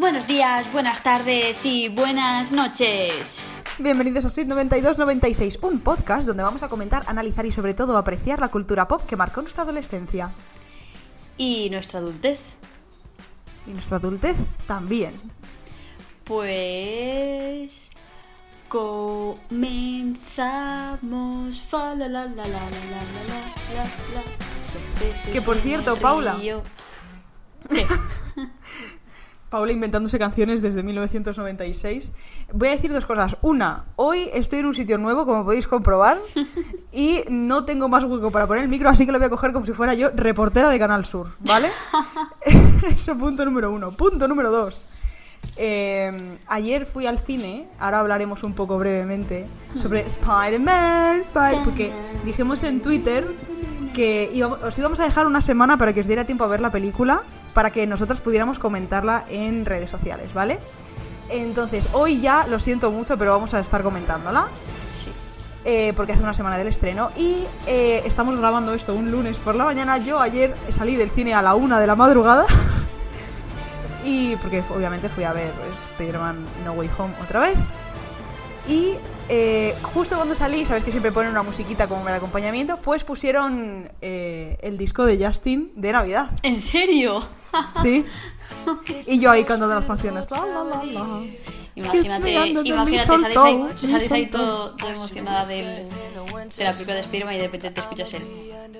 Buenos días, buenas tardes y buenas noches. Bienvenidos a Suite 9296, un podcast donde vamos a comentar, analizar y sobre todo apreciar la cultura pop que marcó nuestra adolescencia. Y nuestra adultez. Y nuestra adultez también. Pues... Comenzamos. Que por cierto, Paula. Paula inventándose canciones desde 1996. Voy a decir dos cosas. Una, hoy estoy en un sitio nuevo, como podéis comprobar, y no tengo más hueco para poner el micro, así que lo voy a coger como si fuera yo reportera de Canal Sur, ¿vale? Eso punto número uno. Punto número dos. Eh, ayer fui al cine, ahora hablaremos un poco brevemente sobre Spider-Man, Spider porque dijimos en Twitter que íbamos- os íbamos a dejar una semana para que os diera tiempo a ver la película, para que nosotros pudiéramos comentarla en redes sociales, ¿vale? Entonces, hoy ya, lo siento mucho, pero vamos a estar comentándola, Sí. eh, porque hace una semana del estreno, y eh, estamos grabando esto un lunes por la mañana. Yo ayer salí del cine a la una de la madrugada. Y porque obviamente fui a ver pues, Spider-Man No Way Home otra vez. Y eh, justo cuando salí, sabes que siempre ponen una musiquita como de acompañamiento, pues pusieron eh, el disco de Justin de Navidad. ¿En serio? Sí. Y yo ahí cantando las canciones. La, la, la. Imagínate, imagínate, sales ahí, sales ahí todo, todo emocionada del, de la película de Spiderman y de repente te escuchas el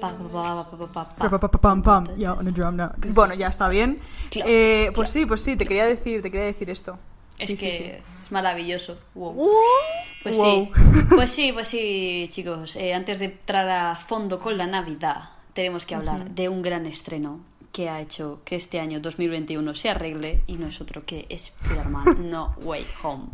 pa, pa, pa, pa, pa, pa, Pa, pa. pa, pa, pam, pam. Bueno, ya está bien. Eh, pues sí, pues sí, te quería decir, te quería decir esto. Es Sí, que sí. es maravilloso. Wow. Uh, Pues wow. sí, pues sí, pues sí, chicos. eh, antes de entrar a fondo con la Navidad, tenemos que hablar de un gran estreno que ha hecho que este año 2021 se arregle y no es otro que Spider-Man No Way Home.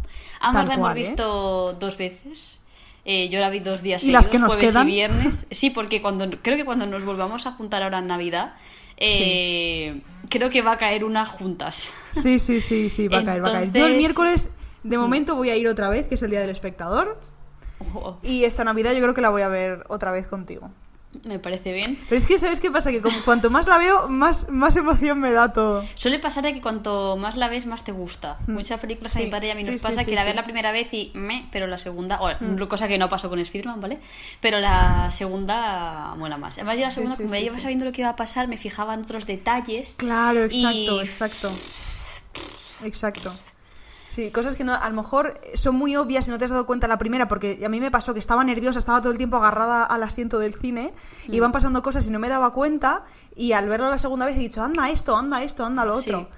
Ambas la hemos ¿eh? visto dos veces. Eh, yo la vi dos días ¿Y las seguidos, que nos jueves quedan? y viernes. Sí, porque cuando creo que cuando nos volvamos a juntar ahora en Navidad, eh, creo que va a caer una juntas. Sí, sí, sí, sí, va a caer, va a caer. Yo el miércoles, de momento, voy a ir otra vez, que es el Día del Espectador. Oh, Y esta Navidad yo creo que la voy a ver otra vez contigo. Me parece bien. Pero es que, ¿sabes qué pasa? Que como cuanto más la veo, más, más emoción me da todo. Suele pasar de que cuanto más la ves, más te gusta. Muchas películas a mi Sí, padre y a mí sí, nos sí, pasa sí, que la sí. ves la primera vez y me, pero la segunda, o, cosa que no pasó con Spiderman, ¿vale? Pero la segunda mola más. Además, yo la Sí, segunda, sí, como sí, sí. sabiendo lo que iba a pasar, me fijaba en otros detalles. Claro, exacto, Y- exacto. Exacto. Sí, cosas que no, a lo mejor son muy obvias y no te has dado cuenta la primera, porque a mí me pasó que estaba nerviosa, estaba todo el tiempo agarrada al asiento del cine, Mm. iban pasando cosas y no me daba cuenta, y al verla la segunda vez he dicho, anda esto, anda esto, anda lo Sí. otro.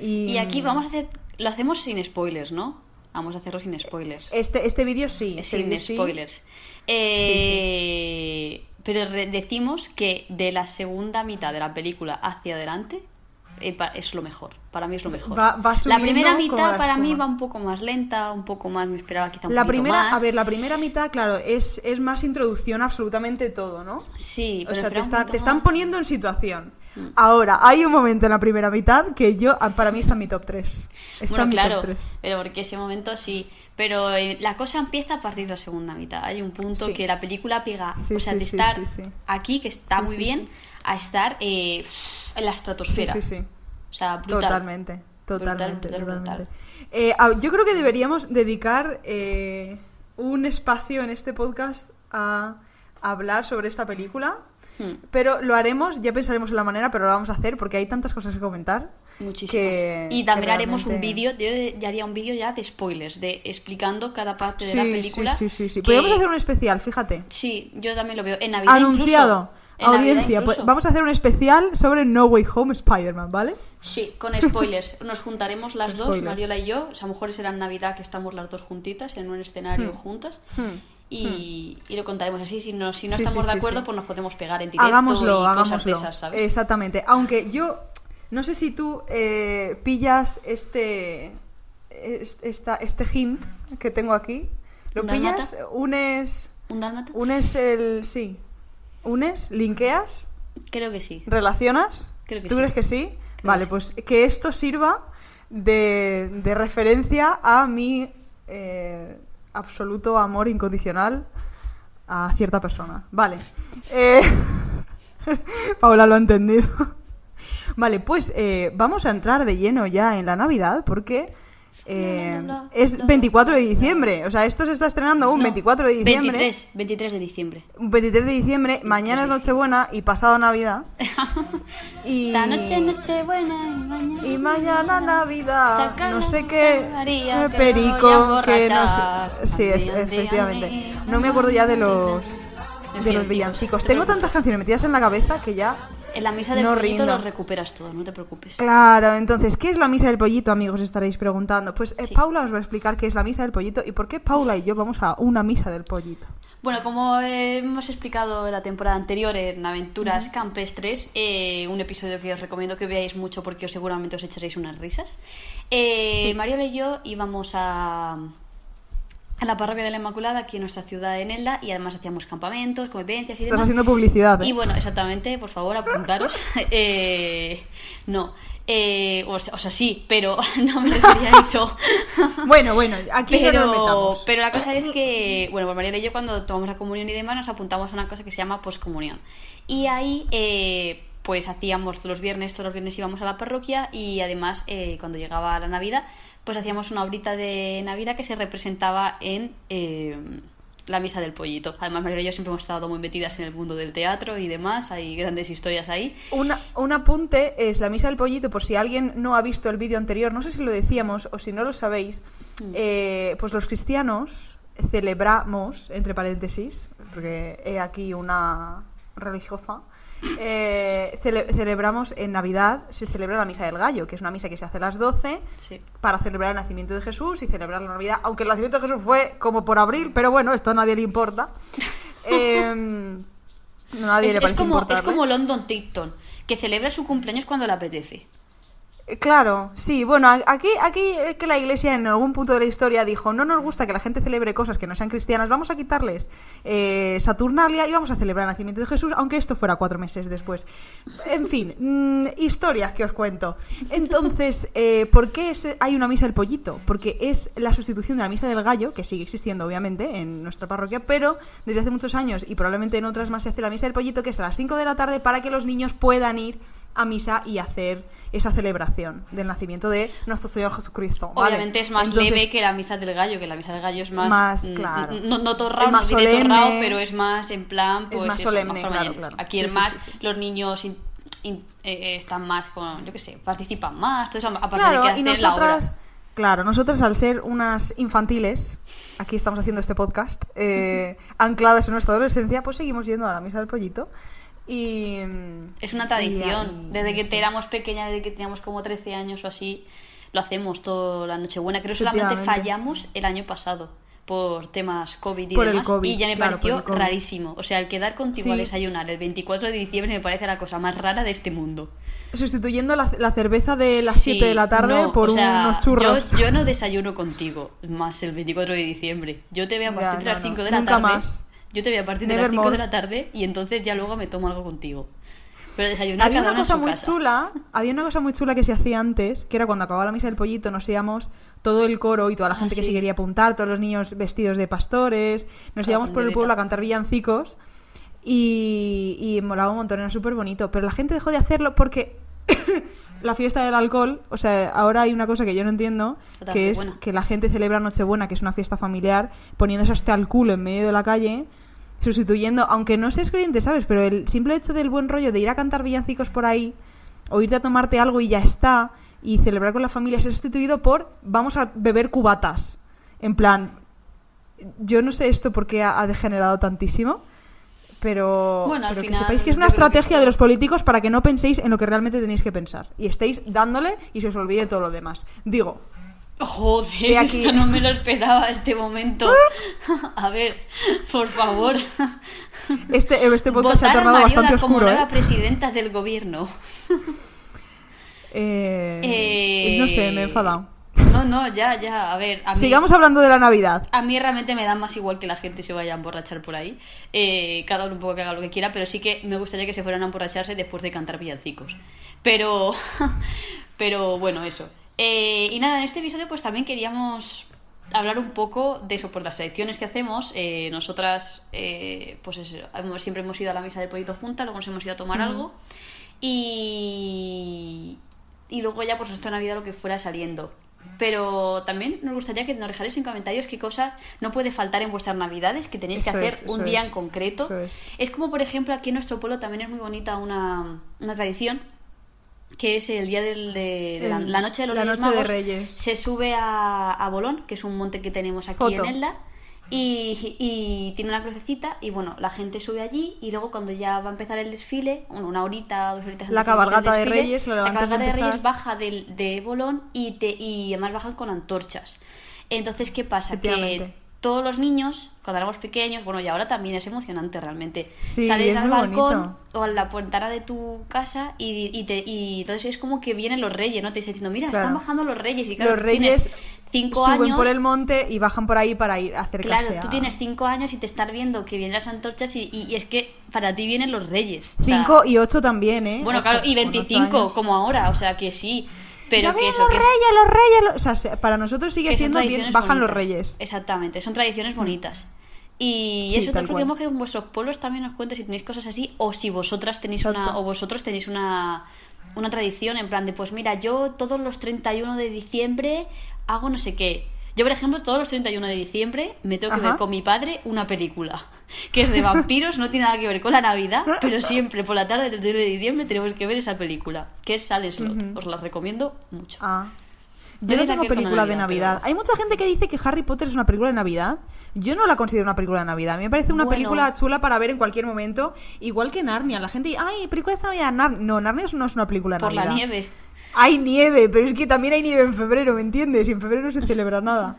Y, Y aquí vamos a hacer, lo hacemos sin spoilers, ¿no? Vamos a hacerlo sin spoilers. Este, este vídeo sí. este sin vídeo sí. spoilers. Eh, Pero decimos que de la segunda mitad de la película hacia adelante eh, es lo mejor. Para mí es lo mejor. Va- va la subiendo primera como mitad la para mí va un poco más lenta, un poco más, me esperaba quizá un La primera, más. a ver, la primera mitad, claro, es, es más introducción absolutamente todo, ¿no? Sí, O pero sea, te, está- te están. Mm. poniendo en situación. Ahora, hay un momento en la primera mitad que yo, ah, para mí está en mi top 3. Está Bueno, en mi claro, top 3. pero porque ese momento sí. Pero eh, la cosa empieza a partir de la segunda mitad. Hay un punto Sí. que la película pega, Sí, o sea, sí, de estar aquí, que está muy bien. A estar eh, en la Sí, estratosfera. sí, sí. O sea, brutal. Totalmente, totalmente, Brutal, brutal, totalmente. Eh, yo creo que deberíamos dedicar eh, un espacio en este podcast a hablar sobre esta película. Hmm. Pero lo haremos, ya pensaremos en la manera, pero lo vamos a hacer porque hay tantas cosas que comentar. Muchísimas. que- y también que haremos un vídeo, yo ya haría un vídeo ya de spoilers, de explicando cada parte de Sí, la sí, película. sí, sí, sí. que- Podríamos hacer un especial, fíjate. Sí, yo también lo veo. En Navidad Anunciado. incluso. En Audiencia, pues vamos a hacer un especial sobre No Way Home Spider-Man, ¿vale? Sí, con spoilers. Nos juntaremos las dos, Spoilers. Mariola y yo. O sea, a lo mejor será en Navidad que estamos las dos juntitas en un escenario Hmm. juntas. Hmm. Y, y lo contaremos así. Si no, si no Sí, estamos sí, de acuerdo, sí. pues nos podemos pegar en directo Hagámoslo, y cosas de esas, ¿sabes? Exactamente. Aunque yo no sé si tú eh, pillas este, es- esta, este hint que tengo aquí. ¿Lo ¿Un pillas? Unes, ¿Un dálmata? unes el... Sí. Unes, linkeas, Creo que sí. relacionas. Creo que ¿Tú sí. crees que sí? Creo vale, que sí. pues que esto sirva de, de referencia a mi eh, absoluto amor incondicional a cierta persona. Vale. Eh, Paula lo ha entendido. Vale, pues eh, vamos a entrar de lleno ya en la Navidad porque eh, es 24 de diciembre. O sea, esto se está estrenando un No, 24 de diciembre. 23, 23 de diciembre. Un 23 de diciembre, mañana es Nochebuena y pasado Navidad. y... Esta noche Nochebuena y mañana... Y mañana Navidad, no la sé qué, María, que perico, que no sé. Sí, es, efectivamente. No me acuerdo ya de los de los villancicos. Tengo tantas canciones metidas en la cabeza que ya. En la misa del No pollito rindo. lo recuperas todo, no te preocupes. Claro, entonces, ¿qué es la misa del pollito, amigos? Estaréis preguntando. Pues eh, Sí. Paula os va a explicar qué es la misa del pollito y por qué Paula y yo vamos a una misa del pollito. Bueno, como eh, hemos explicado en la temporada anterior en Aventuras Campestres, eh, un episodio que os recomiendo que veáis mucho porque seguramente os echaréis unas risas, Mariola y yo íbamos a, a la parroquia de la Inmaculada aquí en nuestra ciudad de Nelda y además hacíamos campamentos, convivencias y Estás demás. haciendo publicidad, ¿eh? Y bueno, exactamente, por favor, apuntaros. Eh, no, eh, o, sea, o sea, sí, pero no me refería a eso. Bueno, bueno, aquí no nos Pero, metamos. pero la cosa es que, bueno, pues Mariela y yo cuando tomamos la comunión y demás nos apuntamos a una cosa que se llama poscomunión. Y ahí, eh, pues hacíamos los viernes, todos los viernes íbamos a la parroquia y además eh, cuando llegaba la Navidad, pues hacíamos una obrita de Navidad que se representaba en eh, la misa del pollito. Además, Mariela y yo siempre hemos estado muy metidas en el mundo del teatro y demás, hay grandes historias ahí. Una- un apunte es la misa del pollito, por si alguien no ha visto el vídeo anterior, no sé si lo decíamos o si no lo sabéis, Mm. eh, pues los cristianos celebramos, entre paréntesis, porque he aquí una religiosa, eh, cele- celebramos en Navidad, se celebra la misa del gallo, que es una misa que se hace a las 12 Sí. para celebrar el nacimiento de Jesús y celebrar la Navidad, aunque el nacimiento de Jesús fue como por abril, pero bueno, esto a nadie le importa. Em, nadie Es, le es parece como, es como London Tipton, que celebra su cumpleaños cuando le apetece. Eh, Claro, sí, bueno, aquí, aquí que la iglesia en algún punto de la historia dijo, no nos gusta que la gente celebre cosas que no sean cristianas, vamos a quitarles eh, Saturnalia y vamos a celebrar el nacimiento de Jesús, aunque esto fuera cuatro meses después. En fin, mm, historias que os cuento. Entonces, eh, ¿por qué hay una misa del pollito? Porque es la sustitución de la misa del gallo, que sigue existiendo obviamente en nuestra parroquia, pero desde hace muchos años y probablemente en otras más se hace la misa del pollito, que es a las 5 de la tarde para que los niños puedan ir a misa y hacer esa celebración del nacimiento de nuestro Señor Jesucristo. ¿vale? Obviamente es más Entonces, leve que la misa del gallo, que la misa del gallo es más. Más, mm, claro. No, no torrao, Es no más dice solemne. torrao, pero es más en plan. Es Pues más eso, solemne, para claro, claro. Aquí Sí, es sí, más. sí. Los niños in- in- eh, están más con. Yo qué sé, participan más. Todo eso, aparte de Claro, que y la nosotras, obra. claro, nosotras al ser unas infantiles, aquí estamos haciendo este podcast, eh, ancladas en nuestra adolescencia, pues seguimos yendo a la misa del pollito. Y, Es una y tradición. desde que sí. éramos pequeñas, desde que teníamos como 13 años o así, lo hacemos toda la Nochebuena. Creo que solamente fallamos el año pasado por temas COVID y Por el demás. COVID, y ya me claro, pareció rarísimo. O sea, el quedar contigo a desayunar el 24 de diciembre me parece la cosa más rara de este mundo. Sustituyendo la, la cerveza de las Sí, 7 de la tarde no, por o sea, unos churros. Yo, yo no desayuno contigo más el 24 de diciembre. Yo te veo a partir de no, las no, 5 de la nunca tarde. más. Yo te veo a partir de las 5 Nevermore. de la tarde y entonces ya luego me tomo algo contigo. Pero desayunar Había cada una cosa muy casa. chula, había una cosa muy chula que se hacía antes, que era cuando acababa la misa del pollito, nos íbamos todo el coro y toda la Ah, gente que se quería apuntar, todos los niños vestidos de pastores, nos íbamos por el pueblo a cantar villancicos y, y molaba un montón, era súper bonito, pero la gente dejó de hacerlo porque la fiesta del alcohol, o sea, ahora hay una cosa que yo no entiendo, Total, que es buena. que la gente celebra Nochebuena, que es una fiesta familiar, poniéndose hasta el culo en medio de la calle, sustituyendo, aunque no seas creyente, ¿sabes? Pero el simple hecho del buen rollo de ir a cantar villancicos por ahí, o irte a tomarte algo y ya está, y celebrar con la familia, se ha sustituido por vamos a beber cubatas. En plan, yo no sé esto por qué ha, ha degenerado tantísimo, pero, Bueno, pero que final, sepáis que es una que estrategia de los políticos para que no penséis en lo que realmente tenéis que pensar. Y estéis dándole y se os olvide todo lo demás. Digo, Joder, aquí- esto no me lo esperaba este momento. A ver, por favor. este, este podcast se ha Votar a tornado bastante como oscuro, ¿eh? nueva presidenta del gobierno. Eh, Eh, No sé, me he enfadado. No, no, ya, ya. A ver, a mí, Sigamos hablando de la Navidad. a mí realmente me da más igual que la gente se vaya a emborrachar por ahí. Eh, cada uno un poco que haga lo que quiera, pero sí que me gustaría que se fueran a emborracharse después de cantar villancicos. Pero, pero bueno, eso. Eh, y nada, en este episodio pues también queríamos hablar un poco de eso, por las tradiciones que hacemos. Eh, nosotras, eh, pues hemos- siempre hemos ido a la misa del pollito juntas, luego nos hemos ido a tomar algo. Y, y luego ya, pues, esto Navidad lo que fuera saliendo. Pero también nos gustaría que nos dejarais en comentarios qué cosas no puede faltar en vuestras navidades, que tenéis que Eso hacer es, un día es, en concreto. es. Es como, por ejemplo, aquí en nuestro pueblo también es muy bonita una, una tradición, que es el día del, de, de la, El- la noche de los la Reyes noche de. Reyes. Se sube a, a Bolón, que es un monte que tenemos aquí Foto. en Elda, y, y tiene una crucecita, y bueno, la gente sube allí, y luego cuando ya va a empezar el desfile, bueno, una horita, dos horitas La antes el cabalgata de desfile, Reyes, claro, la de cabalgata de Reyes baja del, de Bolón y, te, y además bajan con antorchas. Entonces, ¿qué pasa? Que. Todos los niños, cuando éramos pequeños, bueno, y ahora también es emocionante realmente. Sí, Sales es al balcón bonito. o a la ventana de tu casa y, y, te, y entonces es como que vienen los reyes, ¿no? Te dicen diciendo, mira, Claro. están bajando los reyes. Y claro, Los tú reyes cinco suben años. por el monte y bajan por ahí para ir a acercarse Claro, tú a- tienes cinco años y te estás viendo que vienen las antorchas y, y- es que para ti vienen los reyes. O sea, Cinco y ocho también, ¿eh? Bueno, claro, y con ocho 25 años. como ahora, o sea que sí. Pero que eso, los que es- reyes, los reyes. los- O sea, se- para nosotros sigue siendo bien, bajan los reyes. Exactamente, son tradiciones bonitas. Y Sí, eso te queremos que en vuestros pueblos también nos cuentes si tenéis cosas así o si vosotras tenéis una o vosotros tenéis una una tradición en plan de pues mira, yo todos los 31 de diciembre hago no sé qué. Yo, por ejemplo, todos los 31 de diciembre me tengo que Ajá. ver con mi padre una película que es de vampiros, no tiene nada que ver con la Navidad, pero siempre por la tarde del 31 de diciembre tenemos que ver esa película, que es Slot. Os la recomiendo mucho. Ah. Yo no tengo película de Navidad, Navidad. pero- Hay mucha gente que dice que Harry Potter es una película de Navidad. Yo no la considero una película de Navidad. A mí me parece una Bueno. película chula para ver en cualquier momento. Igual que Narnia. La gente dice, ay, película de Navidad. Nar- no, Narnia no es una película de Por la Navidad. nieve. Hay nieve, pero es que también hay nieve en febrero, ¿me entiendes? Y en febrero no se celebra nada.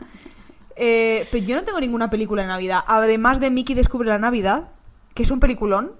Eh, pero yo no tengo ninguna película de Navidad. Además de Mickey Descubre la Navidad, que es un peliculón.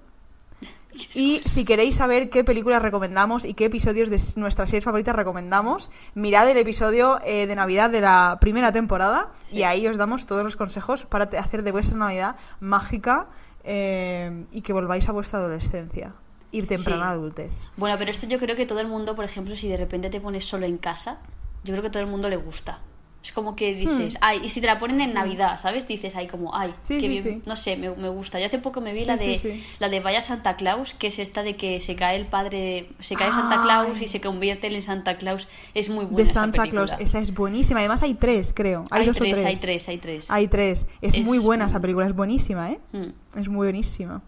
Y si queréis saber qué películas recomendamos y qué episodios de nuestras series favoritas recomendamos, mirad el episodio eh, de Navidad de la primera temporada y ahí os damos todos los consejos para hacer de vuestra Navidad mágica eh, y que volváis a vuestra adolescencia y temprana Sí. adultez. Bueno, pero esto yo creo que todo el mundo, por ejemplo, si de repente te pones solo en casa, yo creo que todo el mundo le gusta. Es como que dices, ay, y si te la ponen en Navidad, ¿sabes? Dices, ay, como, ay, Hmm. Sí, sí, bien. sí. No sé, me, me gusta. Yo hace poco me vi la de la de Vaya Santa Claus, que es esta de que se cae el padre, se cae Santa Claus y se convierte en Santa Claus. Es muy buena de Santa. Claus. Esa es buenísima. Además hay tres, creo. Hay, Hay dos tres, o tres. hay tres, hay tres. Hay tres. Es, Es muy buena esa película. Es buenísima, ¿eh? Mm, Es muy buenísima.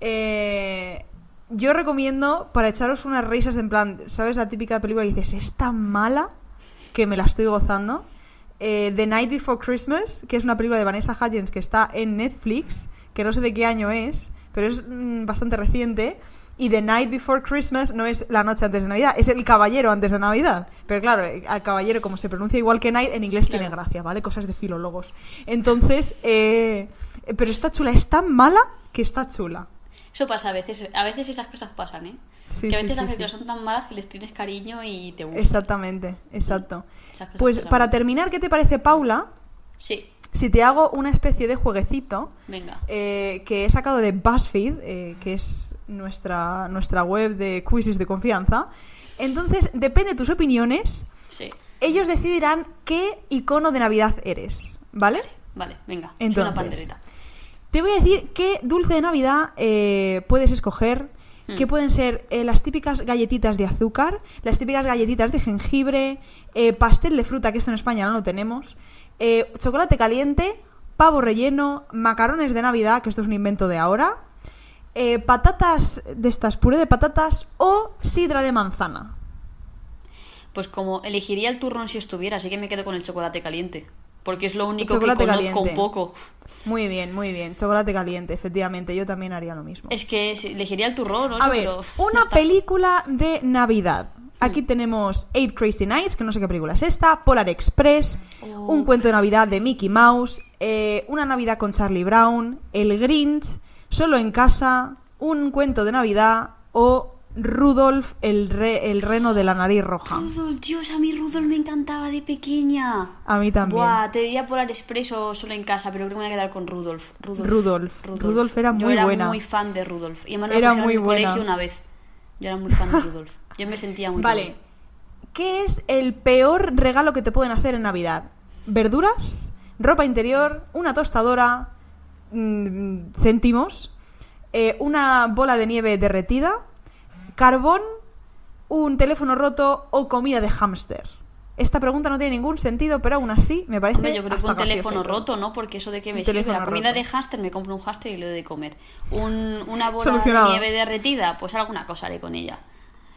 Eh, yo recomiendo para echaros unas risas en plan, ¿sabes? La típica película que dices, es tan mala que me la estoy gozando. Eh, The Night Before Christmas, que es una película de Vanessa Hudgens que está en Netflix, que no sé de qué año es, pero es mm, bastante reciente. Y The Night Before Christmas no es la noche antes de Navidad, es el caballero antes de Navidad. Pero claro, eh, al caballero, como se pronuncia igual que Night, en inglés tiene gracia, ¿vale? Cosas de filólogos. Entonces, eh, pero está chula, es tan mala que está chula. Eso pasa a veces, a veces esas cosas pasan, ¿eh? Sí, que a veces sí, las sí. películas son tan malas que les tienes cariño y te gusta. Exactamente, exacto. Pues para terminar, ¿qué te parece, Paula? Sí, Si te hago una especie de jueguecito venga. eh, que he sacado de BuzzFeed, eh, que es nuestra, nuestra web de quizzes de confianza. Entonces, depende de tus opiniones, Sí. ellos decidirán qué icono de Navidad eres, ¿vale? Vale, venga. Entonces, pandereta. Te voy a decir qué dulce de Navidad eh, puedes escoger. Hmm. Que pueden ser eh, las típicas galletitas de azúcar, las típicas galletitas de jengibre, eh, pastel de fruta, que esto en España no lo tenemos, eh, chocolate caliente, pavo relleno, macarones de Navidad, que esto es un invento de ahora, patatas de estas, puré de patatas o sidra de manzana. Pues como elegiría el turrón si estuviera, así que me quedo con el chocolate caliente. Porque es lo único que conozco caliente. un poco. Muy bien, muy bien. Chocolate caliente, efectivamente. Yo también haría lo mismo. Es que elegiría el turrón, ¿no? A ver, pero una no película de Navidad. Aquí tenemos Eight Crazy Nights, que no sé qué película es esta, Polar Express, Oh, un cuento de Navidad de Mickey Mouse, eh, una Navidad con Charlie Brown, El Grinch, Solo en casa, un cuento de Navidad o Rudolf, el, re- el reno de la nariz roja. Rudolf, Dios, a mí Rudolf me encantaba de pequeña. A mí también. Buah, te diría Polar Express o solo en casa, pero creo que me voy a quedar con Rudolf. Rudolf. Rudolf. Rudolf era Yo muy era buena. muy fan de Rudolf. Y además lo Era muy en buena. colegio una vez. Yo era muy fan de Rudolf. Yo me sentía muy Vale. ¿Qué es el peor regalo que te pueden hacer en Navidad? ¿Verduras? ¿Ropa interior? ¿Una tostadora? mm, ¿Céntimos? eh, ¿Una bola de nieve derretida? ¿Carbón, un teléfono roto o comida de hámster? Esta pregunta no tiene ningún sentido, pero aún así me parece. Hombre, yo creo que un teléfono roto, ¿no? Porque eso de que me sirve la comida roto. de hámster, me compro un hámster y le doy de comer. Un- una bola de nieve derretida, pues alguna cosa haré con ella.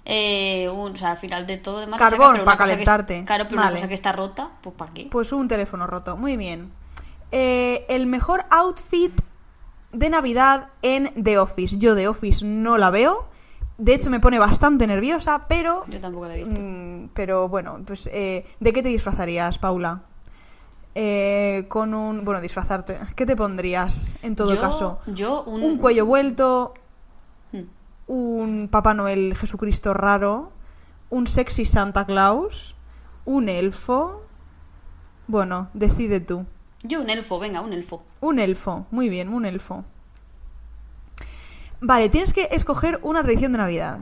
Eh, un- o sea, al final de todo demás. Carbón, saca, pero una pa' cosa que- calentarte. claro, pero Vale. una cosa que está rota, pues ¿para qué? Pues un teléfono roto. Muy bien. Eh, el mejor outfit de Navidad en The Office. Yo The Office no la veo. De hecho, me pone bastante nerviosa, pero. Yo tampoco la he visto. mm, pero bueno, pues. eh, ¿De qué te disfrazarías, Paula? Eh, con un. Bueno, disfrazarte. ¿Qué te pondrías en todo Yo- caso? Yo un, Un cuello vuelto, Hmm. un Papá Noel Jesucristo raro, un sexy Santa Claus, un elfo. Bueno, decide tú. Yo un elfo, venga, un elfo. Un elfo, muy bien, un elfo. Vale, tienes que escoger una tradición de Navidad.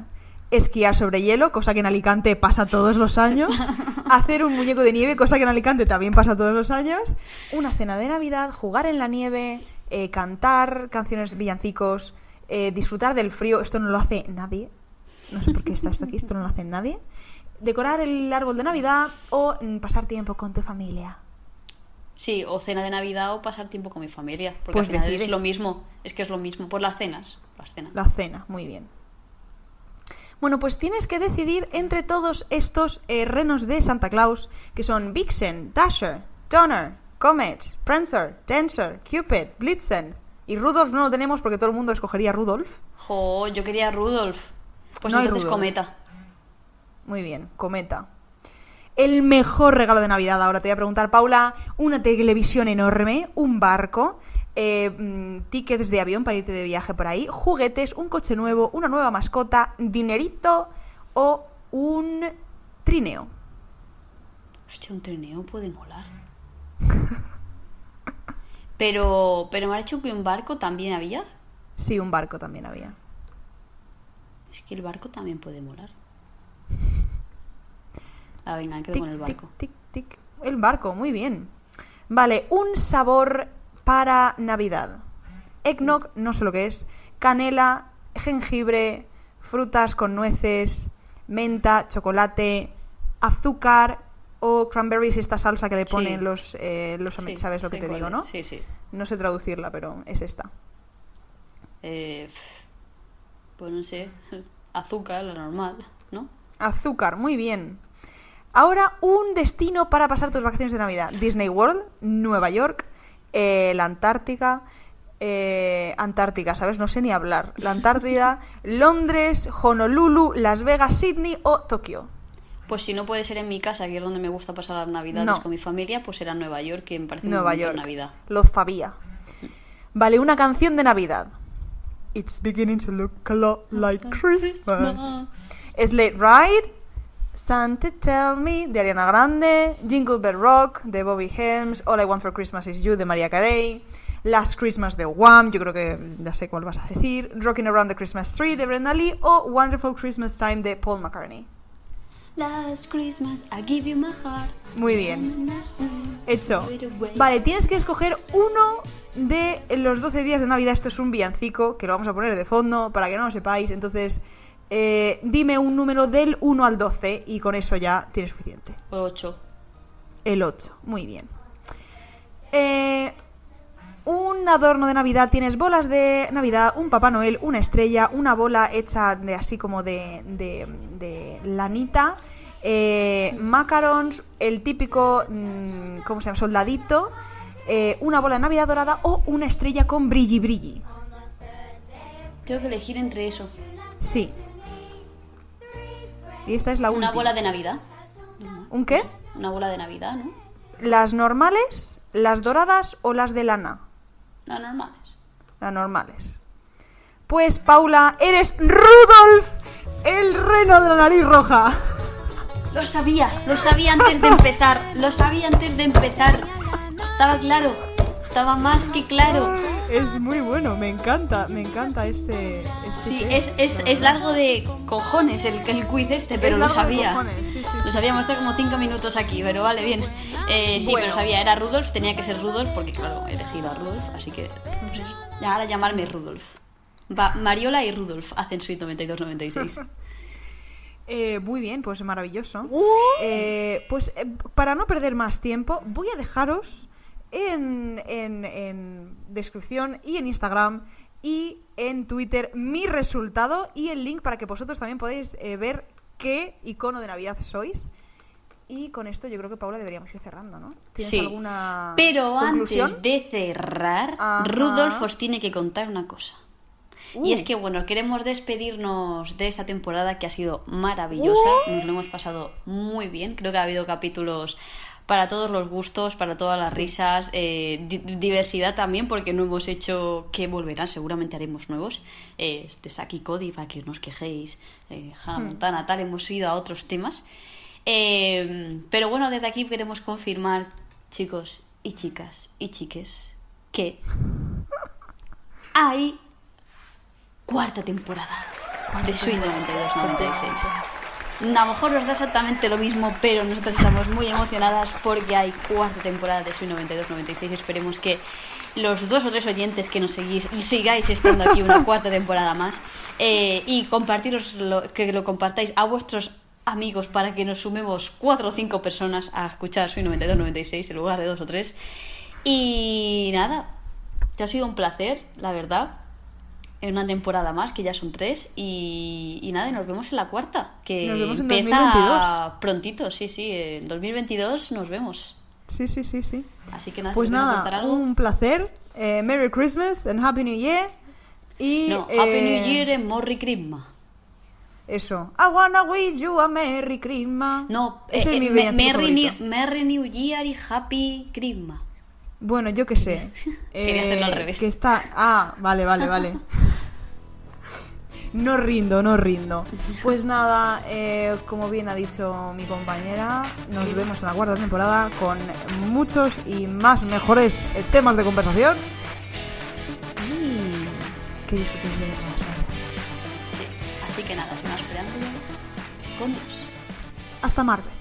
Esquiar sobre hielo, cosa que en Alicante pasa todos los años. Hacer un muñeco de nieve, cosa que en Alicante también pasa todos los años. Una cena de Navidad, jugar en la nieve, eh, cantar canciones villancicos, eh, disfrutar del frío. Esto no lo hace nadie. No sé por qué está esto aquí, esto no lo hace nadie. Decorar el árbol de Navidad o mm, pasar tiempo con tu familia. Sí, o cena de Navidad o pasar tiempo con mi familia. Porque Pues al final decide. es lo mismo. Es que es lo mismo. Por las cenas. Las cenas. La cena, muy bien. Bueno, pues tienes que decidir entre todos estos eh, renos de Santa Claus, que son Vixen, Dasher, Donner, Comet, Prancer, Dancer, Cupid, Blitzen. Y Rudolph no lo tenemos porque todo el mundo escogería Rudolph. Jo, yo quería Rudolf. Pues No entonces Rudolf. cometa. Muy bien, cometa. El mejor regalo de Navidad, ahora te voy a preguntar, Paula, una televisión enorme, un barco, eh, mm, tickets de avión para irte de viaje por ahí, juguetes, un coche nuevo, una nueva mascota, dinerito o un trineo. Hostia, un trineo puede molar. Pero, pero me ha dicho que un barco también había. Sí, un barco también había. Es que el barco también puede molar. Ah, venga, Tic, con el barco. tic, tic. El barco, muy bien. Vale, un sabor para Navidad. Eggnog, no sé lo que es. Canela, jengibre, frutas con nueces, menta, chocolate, azúcar o cranberries, esta salsa que le Sí. ponen los, eh, los Sí, ¿sabes lo que te digo, es. no? Sí, sí. No sé traducirla, pero es esta. Eh, pues no sé. Azúcar, lo normal, ¿no? Azúcar, muy bien. Ahora un destino para pasar tus vacaciones de Navidad. Disney World, Nueva York, eh, la Antártica, eh, Antártica, ¿sabes? No sé ni hablar. La Antártida, Londres, Honolulu, Las Vegas, Sydney o Tokio. Pues si no puede ser en mi casa, que es donde me gusta pasar las navidades No. con mi familia, pues será Nueva York, que me parece Nueva York. Navidad. Lo sabía. Vale, una canción de Navidad. It's beginning to look a lot like Christmas. Slate Ride, Santa Tell Me de Ariana Grande, Jingle Bell Rock de Bobby Helms, All I Want for Christmas Is You de Maria Carey, Last Christmas de Wham, yo creo que ya sé cuál vas a decir, Rocking Around the Christmas Tree de Brenda Lee o Wonderful Christmas Time de Paul McCartney. Last Christmas, I give you my heart. Muy bien. Hecho. Vale, tienes que escoger uno de los 12 días de Navidad. Esto es un villancico que lo vamos a poner de fondo para que no lo sepáis. Entonces, eh, dime un número del 1 al 12 y con eso ya tienes suficiente. Ocho. El 8, muy bien. Eh, un adorno de Navidad, tienes bolas de Navidad, un Papá Noel, una estrella, una bola hecha de así como de, de, de lanita, eh, macarons, el típico, mm, ¿cómo se llama? Soldadito, eh, una bola de Navidad dorada o una estrella con brilli brilli. Tengo que elegir entre eso. Sí. Y esta es la última. Una bola de Navidad. ¿Un qué? Una bola de Navidad, ¿no? ¿Las normales, las doradas o las de lana? Las normales. Las normales. Pues Paula, eres Rudolf, el reno de la nariz roja. Lo sabía, lo sabía antes de empezar. Lo sabía antes de empezar. Estaba claro. Estaba más que claro. Es muy bueno, me encanta, me encanta este. este Sí, es, es, la es largo de cojones el, el quiz este, pero Es lo sabía. cojones, sí, sí, Lo sabíamos, como cinco minutos aquí, pero vale, bien. Eh, sí, Bueno. pero sabía, era Rudolf, tenía que ser Rudolf, porque claro, he elegido a Rudolf, así que, pues. Ya, ahora llamarme Rudolf. Va, Mariola y Rudolf hacen Suite 92-96. Eh, muy bien, pues maravilloso. Eh, pues eh, para no perder más tiempo, voy a dejaros en, en, en descripción y en Instagram y en Twitter mi resultado y el link para que vosotros también podáis eh, ver qué icono de Navidad sois. Y con esto yo creo que Paula deberíamos ir cerrando, ¿no? ¿Tienes Sí. alguna Pero conclusión? antes de cerrar, Ajá. Rudolf os tiene que contar una cosa. Y es que, bueno, queremos despedirnos de esta temporada que ha sido maravillosa. Uh. Nos lo hemos pasado muy bien. Creo que ha habido capítulos para todos los gustos, para todas las risas, eh, di- diversidad también, porque no hemos hecho que volverán. Seguramente haremos nuevos. Eh, este Saki Cody, para que no os quejéis. Eh, Hannah Hmm. Montana, tal. Hemos ido a otros temas. Eh, pero bueno, desde aquí queremos confirmar, chicos y chicas y chiques, que hay cuarta temporada de Sweet 92-96. A lo mejor nos da exactamente lo mismo, pero nosotros estamos muy emocionadas porque hay cuarta temporada de Sweet 92-96. Esperemos que los dos o tres oyentes que nos seguís sigáis estando aquí una cuarta temporada más eh, y compartiros que lo compartáis a vuestros amigos para que nos sumemos cuatro o cinco personas a escuchar Sweet 92-96 en lugar de dos o tres. Y nada, que ha sido un placer, la verdad en una temporada más, que ya son tres, y, y nada, y nos vemos en la cuarta, que Nos vemos en empieza 2022. prontito, sí, sí, en 2022 nos vemos. Sí, sí, sí, sí. Así que nada, Pues nada, algo. un placer. Eh, Merry Christmas and Happy New Year. Y, No, Happy eh, New Year and Merry Christmas. Eso. I wanna wish you a Merry Christmas. No, Ese eh, es mi eh, villancico Merry. New, Merry New Year y Happy Christmas. Bueno, yo qué sé. Quería hacerlo al revés. Que está. Ah, vale, vale, vale. No rindo, no rindo. Pues nada, eh, como bien ha dicho mi compañera, nos vemos en la cuarta temporada con muchos y más mejores eh, temas de conversación. Y que disfrutéis de semana. Sí, así que nada, sin más esperando, con Dios. Hasta Marvel.